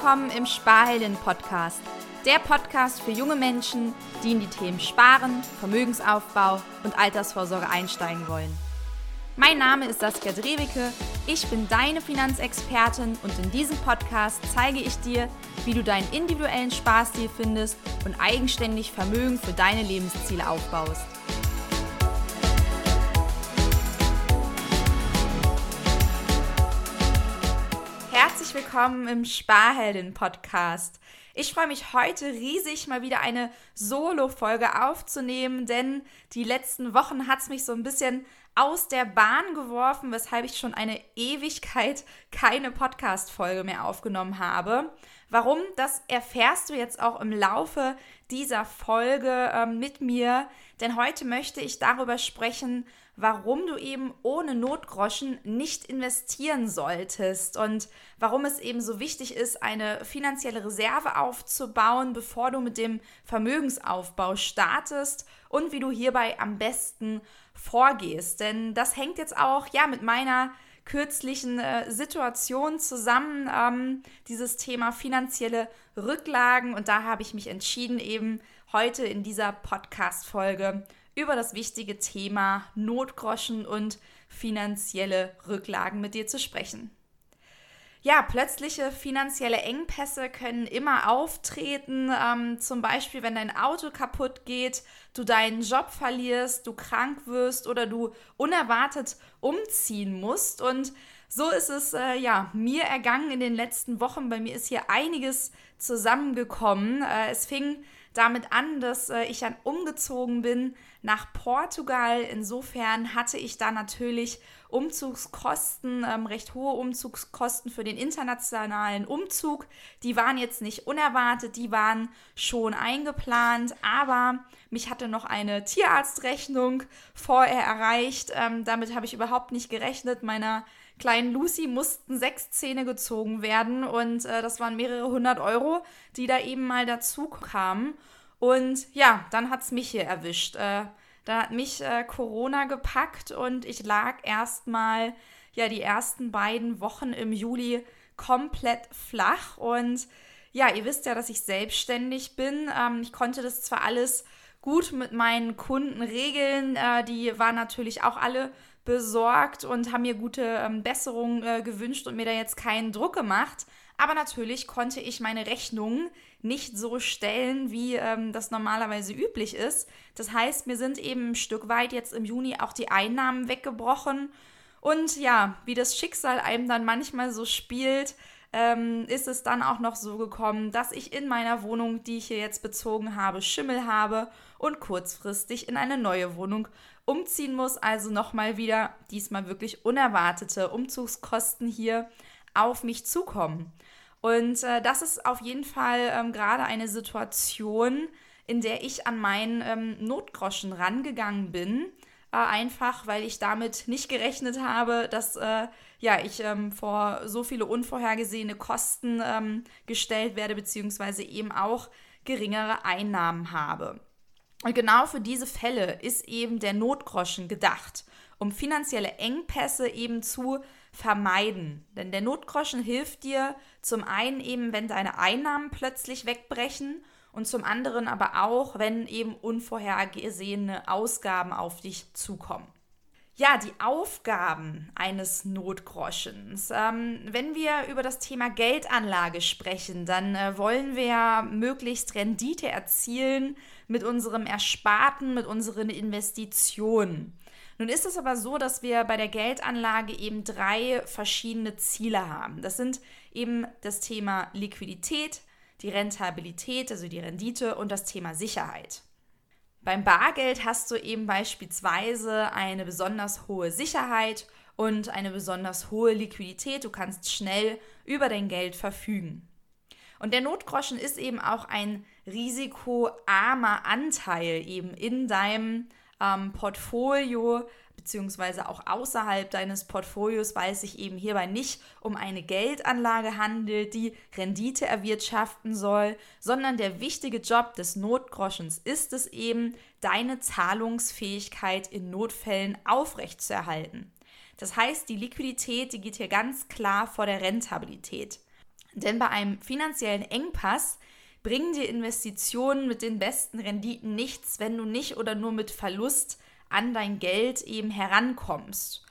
willkommen im Sparhelden Podcast. Der Podcast für junge Menschen, die in die Themen Sparen, Vermögensaufbau und Altersvorsorge einsteigen wollen. Mein Name ist Saskia Drewicke, ich bin deine Finanzexpertin und in diesem Podcast zeige ich dir, wie du deinen individuellen Sparstil findest und eigenständig Vermögen für deine Lebensziele aufbaust. Herzlich willkommen im Sparheldin-Podcast. Ich freue mich heute riesig, mal wieder eine Solo-Folge aufzunehmen, denn die letzten Wochen hat es mich so ein bisschen aus der Bahn geworfen, weshalb ich schon eine Ewigkeit keine Podcast-Folge mehr aufgenommen habe. Warum, das erfährst du jetzt auch im Laufe dieser Folge äh, mit mir, denn heute möchte ich darüber sprechen, warum du eben ohne Notgroschen nicht investieren solltest und warum es eben so wichtig ist, eine finanzielle Reserve aufzubauen, bevor du mit dem Vermögensaufbau startest und wie du hierbei am besten vorgehst. Denn das hängt jetzt auch ja mit meiner kürzlichen äh, Situation zusammen, ähm, dieses Thema finanzielle Rücklagen. Und da habe ich mich entschieden, eben heute in dieser Podcast-Folge über das wichtige Thema Notgroschen und finanzielle Rücklagen mit dir zu sprechen. Ja, plötzliche finanzielle Engpässe können immer auftreten. Ähm, zum Beispiel, wenn dein Auto kaputt geht, du deinen Job verlierst, du krank wirst oder du unerwartet umziehen musst. Und so ist es äh, ja mir ergangen in den letzten Wochen. Bei mir ist hier einiges zusammengekommen. Äh, es fing damit an, dass äh, ich dann umgezogen bin nach Portugal. Insofern hatte ich da natürlich Umzugskosten, ähm, recht hohe Umzugskosten für den internationalen Umzug. Die waren jetzt nicht unerwartet, die waren schon eingeplant, aber mich hatte noch eine Tierarztrechnung vorher erreicht. Ähm, damit habe ich überhaupt nicht gerechnet. Meiner kleinen Lucy mussten sechs Zähne gezogen werden und äh, das waren mehrere hundert Euro, die da eben mal dazu kamen. Und ja, dann hat es mich hier erwischt. Äh, da hat mich äh, Corona gepackt und ich lag erstmal ja die ersten beiden Wochen im Juli komplett flach. Und ja, ihr wisst ja, dass ich selbstständig bin. Ähm, ich konnte das zwar alles gut mit meinen Kunden regeln. Äh, die waren natürlich auch alle besorgt und haben mir gute ähm, Besserungen äh, gewünscht und mir da jetzt keinen Druck gemacht. Aber natürlich konnte ich meine Rechnungen nicht so stellen, wie ähm, das normalerweise üblich ist. Das heißt, mir sind eben ein Stück weit jetzt im Juni auch die Einnahmen weggebrochen. Und ja, wie das Schicksal einem dann manchmal so spielt, ähm, ist es dann auch noch so gekommen, dass ich in meiner Wohnung, die ich hier jetzt bezogen habe, Schimmel habe und kurzfristig in eine neue Wohnung umziehen muss. Also nochmal wieder diesmal wirklich unerwartete Umzugskosten hier auf mich zukommen. Und äh, das ist auf jeden Fall ähm, gerade eine Situation, in der ich an meinen ähm, Notgroschen rangegangen bin. Äh, einfach, weil ich damit nicht gerechnet habe, dass äh, ja, ich ähm, vor so viele unvorhergesehene Kosten ähm, gestellt werde, beziehungsweise eben auch geringere Einnahmen habe. Und genau für diese Fälle ist eben der Notgroschen gedacht, um finanzielle Engpässe eben zu vermeiden. Denn der Notgroschen hilft dir zum einen eben, wenn deine Einnahmen plötzlich wegbrechen und zum anderen aber auch, wenn eben unvorhergesehene Ausgaben auf dich zukommen. Ja, die Aufgaben eines Notgroschens. Ähm, wenn wir über das Thema Geldanlage sprechen, dann äh, wollen wir möglichst Rendite erzielen mit unserem Ersparten, mit unseren Investitionen. Nun ist es aber so, dass wir bei der Geldanlage eben drei verschiedene Ziele haben. Das sind eben das Thema Liquidität, die Rentabilität, also die Rendite und das Thema Sicherheit. Beim Bargeld hast du eben beispielsweise eine besonders hohe Sicherheit und eine besonders hohe Liquidität. Du kannst schnell über dein Geld verfügen. Und der Notgroschen ist eben auch ein risikoarmer Anteil eben in deinem ähm, Portfolio beziehungsweise auch außerhalb deines Portfolios, weil es sich eben hierbei nicht um eine Geldanlage handelt, die Rendite erwirtschaften soll, sondern der wichtige Job des Notgroschens ist es eben, deine Zahlungsfähigkeit in Notfällen aufrechtzuerhalten. Das heißt, die Liquidität, die geht hier ganz klar vor der Rentabilität. Denn bei einem finanziellen Engpass bringen dir Investitionen mit den besten Renditen nichts, wenn du nicht oder nur mit Verlust an dein Geld eben herankommst.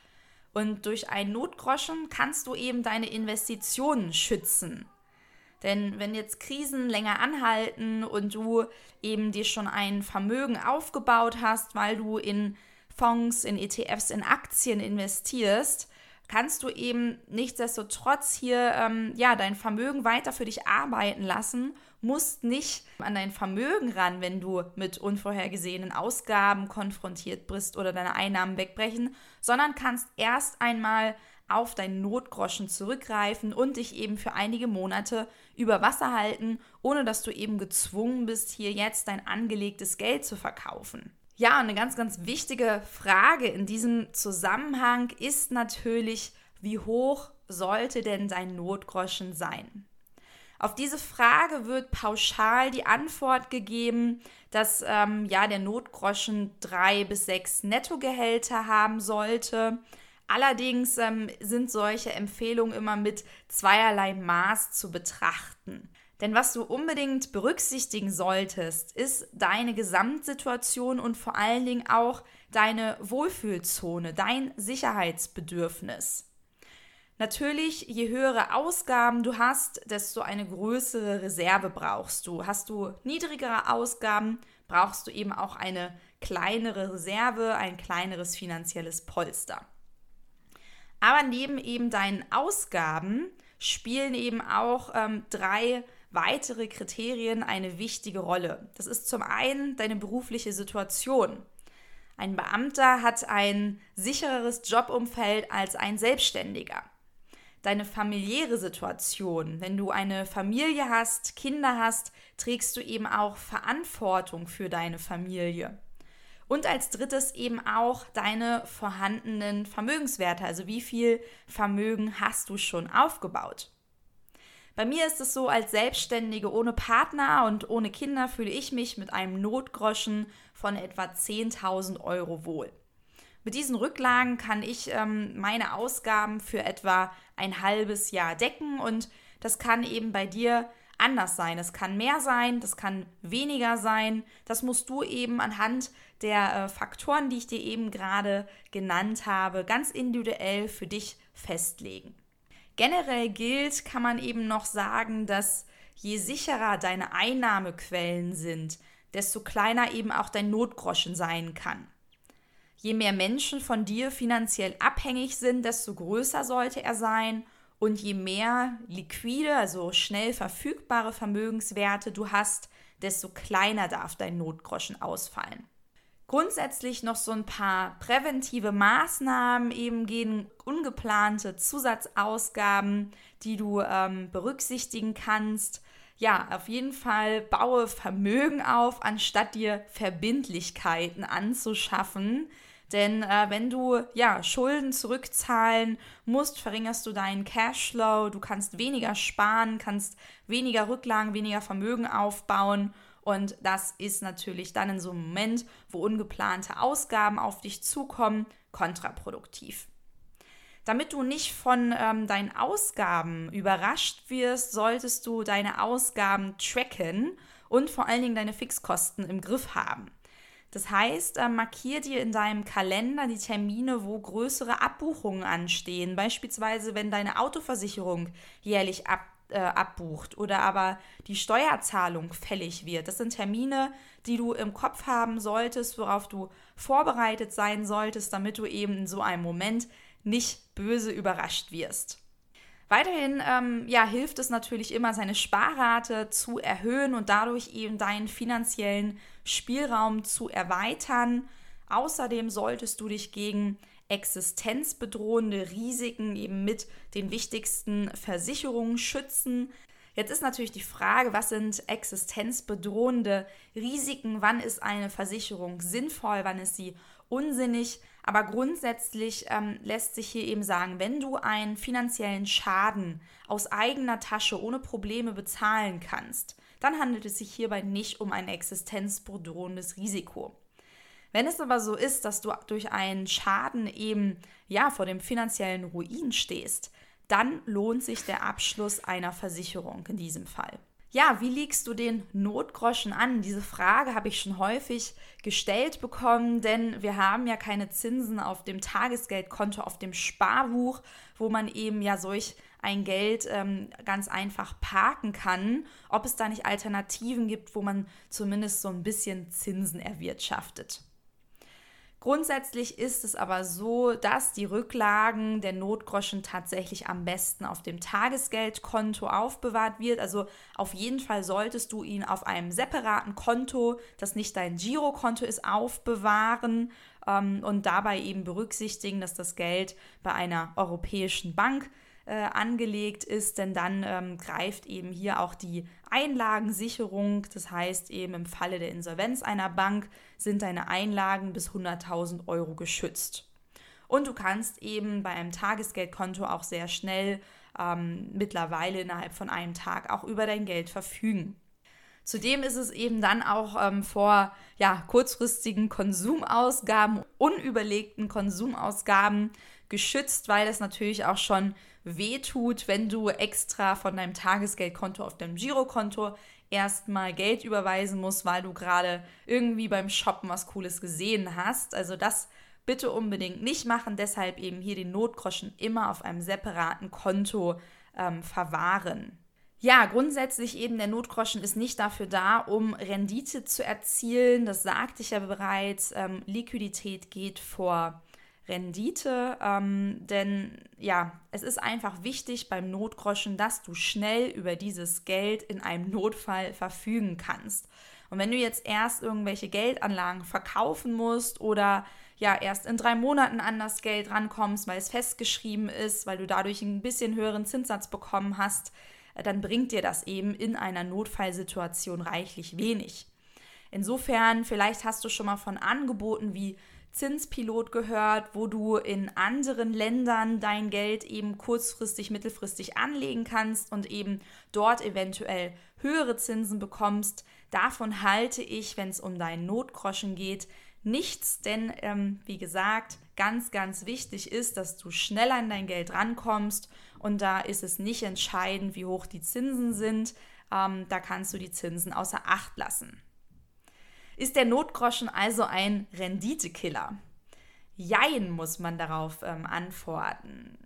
Und durch einen Notgroschen kannst du eben deine Investitionen schützen. Denn wenn jetzt Krisen länger anhalten und du eben dir schon ein Vermögen aufgebaut hast, weil du in Fonds, in ETFs, in Aktien investierst, kannst du eben nichtsdestotrotz hier ähm, ja dein Vermögen weiter für dich arbeiten lassen, musst nicht an dein Vermögen ran, wenn du mit unvorhergesehenen Ausgaben konfrontiert bist oder deine Einnahmen wegbrechen, sondern kannst erst einmal auf deinen Notgroschen zurückgreifen und dich eben für einige Monate über Wasser halten, ohne dass du eben gezwungen bist, hier jetzt dein angelegtes Geld zu verkaufen. Ja, eine ganz, ganz wichtige Frage in diesem Zusammenhang ist natürlich, wie hoch sollte denn dein Notgroschen sein? Auf diese Frage wird pauschal die Antwort gegeben, dass ähm, ja der Notgroschen drei bis sechs Nettogehälter haben sollte. Allerdings ähm, sind solche Empfehlungen immer mit zweierlei Maß zu betrachten. Denn was du unbedingt berücksichtigen solltest, ist deine Gesamtsituation und vor allen Dingen auch deine Wohlfühlzone, dein Sicherheitsbedürfnis. Natürlich, je höhere Ausgaben du hast, desto eine größere Reserve brauchst du. Hast du niedrigere Ausgaben, brauchst du eben auch eine kleinere Reserve, ein kleineres finanzielles Polster. Aber neben eben deinen Ausgaben spielen eben auch ähm, drei weitere Kriterien eine wichtige Rolle. Das ist zum einen deine berufliche Situation. Ein Beamter hat ein sichereres Jobumfeld als ein Selbstständiger. Deine familiäre Situation, wenn du eine Familie hast, Kinder hast, trägst du eben auch Verantwortung für deine Familie. Und als drittes eben auch deine vorhandenen Vermögenswerte, also wie viel Vermögen hast du schon aufgebaut. Bei mir ist es so, als Selbstständige ohne Partner und ohne Kinder fühle ich mich mit einem Notgroschen von etwa 10.000 Euro wohl. Mit diesen Rücklagen kann ich ähm, meine Ausgaben für etwa ein halbes Jahr decken und das kann eben bei dir anders sein. Es kann mehr sein, das kann weniger sein. Das musst du eben anhand der äh, Faktoren, die ich dir eben gerade genannt habe, ganz individuell für dich festlegen. Generell gilt, kann man eben noch sagen, dass je sicherer deine Einnahmequellen sind, desto kleiner eben auch dein Notgroschen sein kann. Je mehr Menschen von dir finanziell abhängig sind, desto größer sollte er sein und je mehr liquide, also schnell verfügbare Vermögenswerte du hast, desto kleiner darf dein Notgroschen ausfallen. Grundsätzlich noch so ein paar präventive Maßnahmen, eben gegen ungeplante Zusatzausgaben, die du ähm, berücksichtigen kannst. Ja, auf jeden Fall baue Vermögen auf, anstatt dir Verbindlichkeiten anzuschaffen. Denn äh, wenn du ja Schulden zurückzahlen musst, verringerst du deinen Cashflow, du kannst weniger sparen, kannst weniger Rücklagen, weniger Vermögen aufbauen. Und das ist natürlich dann in so einem Moment, wo ungeplante Ausgaben auf dich zukommen, kontraproduktiv. Damit du nicht von ähm, deinen Ausgaben überrascht wirst, solltest du deine Ausgaben tracken und vor allen Dingen deine Fixkosten im Griff haben. Das heißt, äh, markier dir in deinem Kalender die Termine, wo größere Abbuchungen anstehen. Beispielsweise, wenn deine Autoversicherung jährlich ab, äh, abbucht oder aber die Steuerzahlung fällig wird. Das sind Termine, die du im Kopf haben solltest, worauf du vorbereitet sein solltest, damit du eben in so einem Moment nicht böse überrascht wirst. Weiterhin ähm, ja, hilft es natürlich immer, seine Sparrate zu erhöhen und dadurch eben deinen finanziellen Spielraum zu erweitern. Außerdem solltest du dich gegen existenzbedrohende Risiken eben mit den wichtigsten Versicherungen schützen. Jetzt ist natürlich die Frage, was sind existenzbedrohende Risiken? Wann ist eine Versicherung sinnvoll? Wann ist sie unsinnig? Aber grundsätzlich ähm, lässt sich hier eben sagen, wenn du einen finanziellen Schaden aus eigener Tasche ohne Probleme bezahlen kannst, dann handelt es sich hierbei nicht um ein existenzbedrohendes Risiko. Wenn es aber so ist, dass du durch einen Schaden eben ja vor dem finanziellen Ruin stehst, dann lohnt sich der Abschluss einer Versicherung in diesem Fall. Ja, wie legst du den Notgroschen an? Diese Frage habe ich schon häufig gestellt bekommen, denn wir haben ja keine Zinsen auf dem Tagesgeldkonto, auf dem Sparbuch, wo man eben ja solch ein Geld ähm, ganz einfach parken kann, ob es da nicht Alternativen gibt, wo man zumindest so ein bisschen Zinsen erwirtschaftet. Grundsätzlich ist es aber so, dass die Rücklagen der Notgroschen tatsächlich am besten auf dem Tagesgeldkonto aufbewahrt wird. Also auf jeden Fall solltest du ihn auf einem separaten Konto, das nicht dein Girokonto ist, aufbewahren ähm, und dabei eben berücksichtigen, dass das Geld bei einer europäischen Bank äh, angelegt ist, denn dann ähm, greift eben hier auch die Einlagensicherung. Das heißt eben im Falle der Insolvenz einer Bank sind deine Einlagen bis 100.000 Euro geschützt. Und du kannst eben bei einem Tagesgeldkonto auch sehr schnell ähm, mittlerweile innerhalb von einem Tag auch über dein Geld verfügen. Zudem ist es eben dann auch ähm, vor ja, kurzfristigen Konsumausgaben, unüberlegten Konsumausgaben geschützt, weil das natürlich auch schon wehtut, wenn du extra von deinem Tagesgeldkonto auf deinem Girokonto erstmal Geld überweisen musst, weil du gerade irgendwie beim Shoppen was Cooles gesehen hast. Also das bitte unbedingt nicht machen. Deshalb eben hier den Notgroschen immer auf einem separaten Konto ähm, verwahren. Ja, grundsätzlich eben der Notgroschen ist nicht dafür da, um Rendite zu erzielen. Das sagte ich ja bereits. Ähm, Liquidität geht vor Rendite, ähm, denn ja, es ist einfach wichtig beim Notgroschen, dass du schnell über dieses Geld in einem Notfall verfügen kannst. Und wenn du jetzt erst irgendwelche Geldanlagen verkaufen musst oder ja erst in drei Monaten an das Geld rankommst, weil es festgeschrieben ist, weil du dadurch ein bisschen höheren Zinssatz bekommen hast, äh, dann bringt dir das eben in einer Notfallsituation reichlich wenig. Insofern, vielleicht hast du schon mal von Angeboten wie Zinspilot gehört, wo du in anderen Ländern dein Geld eben kurzfristig, mittelfristig anlegen kannst und eben dort eventuell höhere Zinsen bekommst. Davon halte ich, wenn es um deinen Notgroschen geht, nichts, denn ähm, wie gesagt, ganz, ganz wichtig ist, dass du schneller an dein Geld rankommst und da ist es nicht entscheidend, wie hoch die Zinsen sind. Ähm, da kannst du die Zinsen außer Acht lassen. Ist der Notgroschen also ein Renditekiller? Jein, muss man darauf ähm, antworten.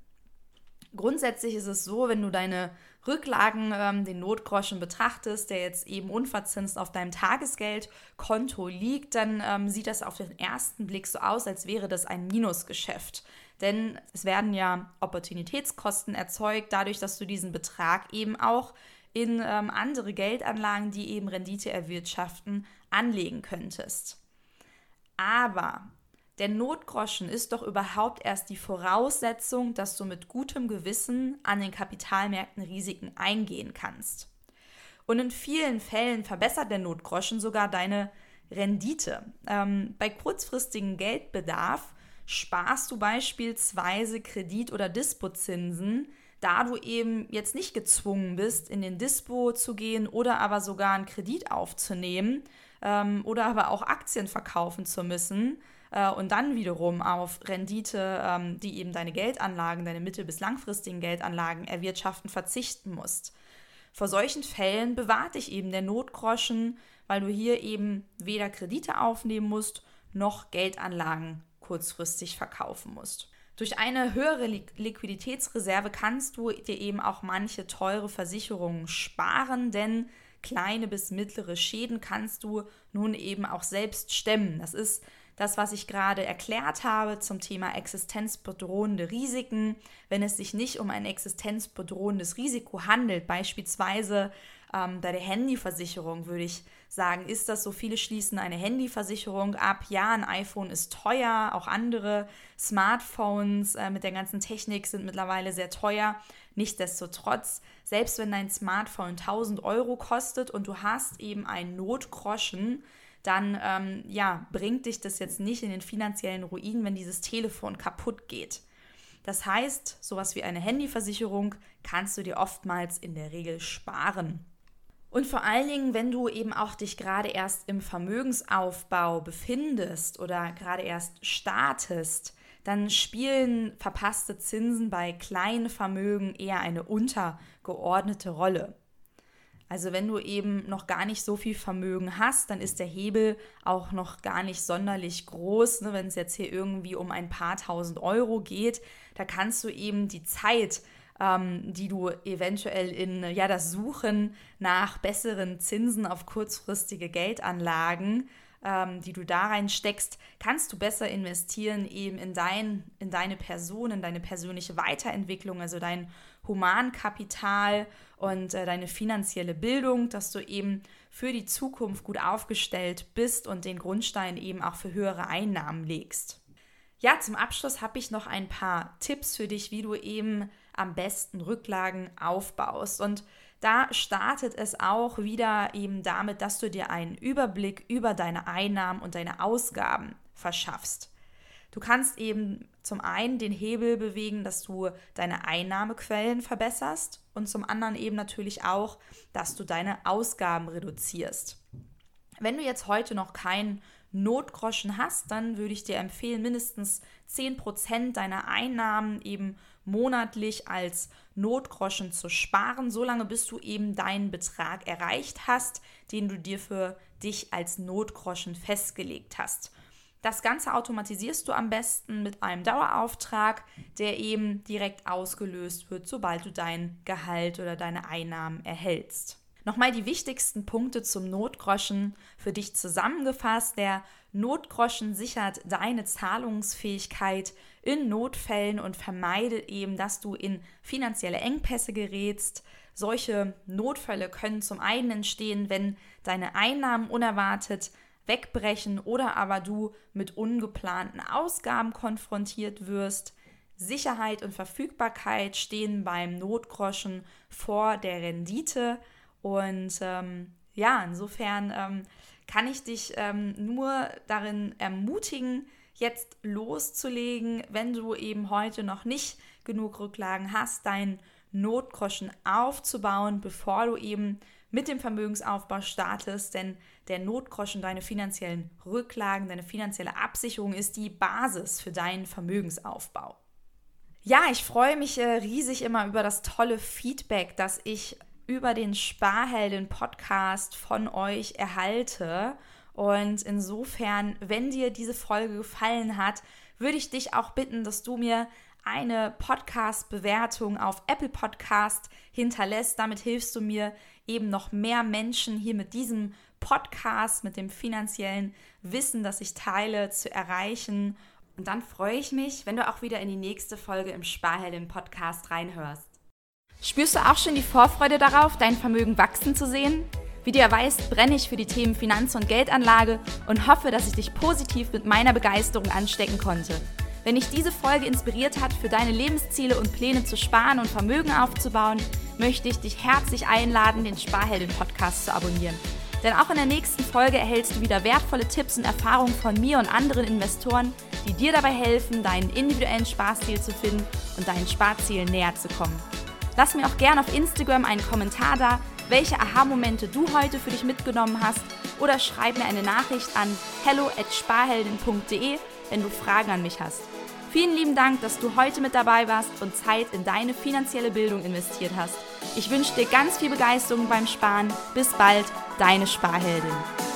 Grundsätzlich ist es so, wenn du deine Rücklagen, ähm, den Notgroschen betrachtest, der jetzt eben unverzinst auf deinem Tagesgeldkonto liegt, dann ähm, sieht das auf den ersten Blick so aus, als wäre das ein Minusgeschäft. Denn es werden ja Opportunitätskosten erzeugt, dadurch, dass du diesen Betrag eben auch in ähm, andere Geldanlagen, die eben Rendite erwirtschaften, anlegen könntest. Aber der Notgroschen ist doch überhaupt erst die Voraussetzung, dass du mit gutem Gewissen an den Kapitalmärkten Risiken eingehen kannst. Und in vielen Fällen verbessert der Notgroschen sogar deine Rendite. Ähm, bei kurzfristigem Geldbedarf sparst du beispielsweise Kredit- oder Dispozinsen, da du eben jetzt nicht gezwungen bist, in den Dispo zu gehen oder aber sogar einen Kredit aufzunehmen, ähm, oder aber auch Aktien verkaufen zu müssen äh, und dann wiederum auf Rendite, ähm, die eben deine Geldanlagen, deine mittel- bis langfristigen Geldanlagen erwirtschaften, verzichten musst. Vor solchen Fällen bewahrt dich eben der Notgroschen, weil du hier eben weder Kredite aufnehmen musst, noch Geldanlagen kurzfristig verkaufen musst. Durch eine höhere Liquiditätsreserve kannst du dir eben auch manche teure Versicherungen sparen, denn kleine bis mittlere Schäden kannst du nun eben auch selbst stemmen. Das ist das, was ich gerade erklärt habe zum Thema existenzbedrohende Risiken. Wenn es sich nicht um ein existenzbedrohendes Risiko handelt, beispielsweise ähm, bei der Handyversicherung, würde ich sagen, ist das so. Viele schließen eine Handyversicherung ab. Ja, ein iPhone ist teuer, auch andere Smartphones äh, mit der ganzen Technik sind mittlerweile sehr teuer. Nichtsdestotrotz, selbst wenn dein Smartphone 1000 Euro kostet und du hast eben einen Notgroschen, dann ähm, ja, bringt dich das jetzt nicht in den finanziellen Ruin, wenn dieses Telefon kaputt geht. Das heißt, sowas wie eine Handyversicherung kannst du dir oftmals in der Regel sparen. Und vor allen Dingen, wenn du eben auch dich gerade erst im Vermögensaufbau befindest oder gerade erst startest, dann spielen verpasste Zinsen bei kleinen Vermögen eher eine untergeordnete Rolle. Also wenn du eben noch gar nicht so viel Vermögen hast, dann ist der Hebel auch noch gar nicht sonderlich groß. Ne? Wenn es jetzt hier irgendwie um ein paar tausend Euro geht, da kannst du eben die Zeit, ähm, die du eventuell in ja, das Suchen nach besseren Zinsen auf kurzfristige Geldanlagen ähm, die du da reinsteckst, kannst du besser investieren eben in, dein, in deine Person, in deine persönliche Weiterentwicklung, also dein Humankapital und äh, deine finanzielle Bildung, dass du eben für die Zukunft gut aufgestellt bist und den Grundstein eben auch für höhere Einnahmen legst. Ja, zum Abschluss habe ich noch ein paar Tipps für dich, wie du eben am besten Rücklagen aufbaust. Und da startet es auch wieder eben damit, dass du dir einen Überblick über deine Einnahmen und deine Ausgaben verschaffst. Du kannst eben zum einen den Hebel bewegen, dass du deine Einnahmequellen verbesserst und zum anderen eben natürlich auch, dass du deine Ausgaben reduzierst. Wenn du jetzt heute noch keinen Notgroschen hast, dann würde ich dir empfehlen, mindestens 10% deiner Einnahmen eben monatlich als Notgroschen zu sparen, solange bis du eben deinen Betrag erreicht hast, den du dir für dich als Notgroschen festgelegt hast. Das Ganze automatisierst du am besten mit einem Dauerauftrag, der eben direkt ausgelöst wird, sobald du dein Gehalt oder deine Einnahmen erhältst. Nochmal die wichtigsten Punkte zum Notgroschen für dich zusammengefasst. Der Notgroschen sichert deine Zahlungsfähigkeit in Notfällen und vermeidet eben, dass du in finanzielle Engpässe gerätst. Solche Notfälle können zum einen entstehen, wenn deine Einnahmen unerwartet wegbrechen oder aber du mit ungeplanten Ausgaben konfrontiert wirst. Sicherheit und Verfügbarkeit stehen beim Notgroschen vor der Rendite und ähm, ja, insofern ähm, kann ich dich ähm, nur darin ermutigen, jetzt loszulegen, wenn du eben heute noch nicht genug Rücklagen hast, deinen Notgroschen aufzubauen, bevor du eben mit dem Vermögensaufbau startest, denn der Notgroschen, deine finanziellen Rücklagen, deine finanzielle Absicherung ist die Basis für deinen Vermögensaufbau. Ja, ich freue mich äh, riesig immer über das tolle Feedback, das ich über den Sparhelden-Podcast von euch erhalte. Und insofern, wenn dir diese Folge gefallen hat, würde ich dich auch bitten, dass du mir eine Podcast-Bewertung auf Apple Podcast hinterlässt. Damit hilfst du mir eben noch mehr Menschen hier mit diesem Podcast, mit dem finanziellen Wissen, das ich teile, zu erreichen. Und dann freue ich mich, wenn du auch wieder in die nächste Folge im Sparhelden Podcast reinhörst. Spürst du auch schon die Vorfreude darauf, dein Vermögen wachsen zu sehen? Wie ja weißt, brenne ich für die Themen Finanz- und Geldanlage und hoffe, dass ich dich positiv mit meiner Begeisterung anstecken konnte. Wenn dich diese Folge inspiriert hat, für deine Lebensziele und Pläne zu sparen und Vermögen aufzubauen, möchte ich dich herzlich einladen, den Sparhelden-Podcast zu abonnieren. Denn auch in der nächsten Folge erhältst du wieder wertvolle Tipps und Erfahrungen von mir und anderen Investoren, die dir dabei helfen, deinen individuellen Sparstil zu finden und deinen Sparzielen näher zu kommen. Lass mir auch gerne auf Instagram einen Kommentar da, welche Aha-Momente du heute für dich mitgenommen hast oder schreib mir eine Nachricht an hello@sparheldin.de, wenn du Fragen an mich hast. Vielen lieben Dank, dass du heute mit dabei warst und Zeit in deine finanzielle Bildung investiert hast. Ich wünsche dir ganz viel Begeisterung beim Sparen. Bis bald, deine Sparheldin.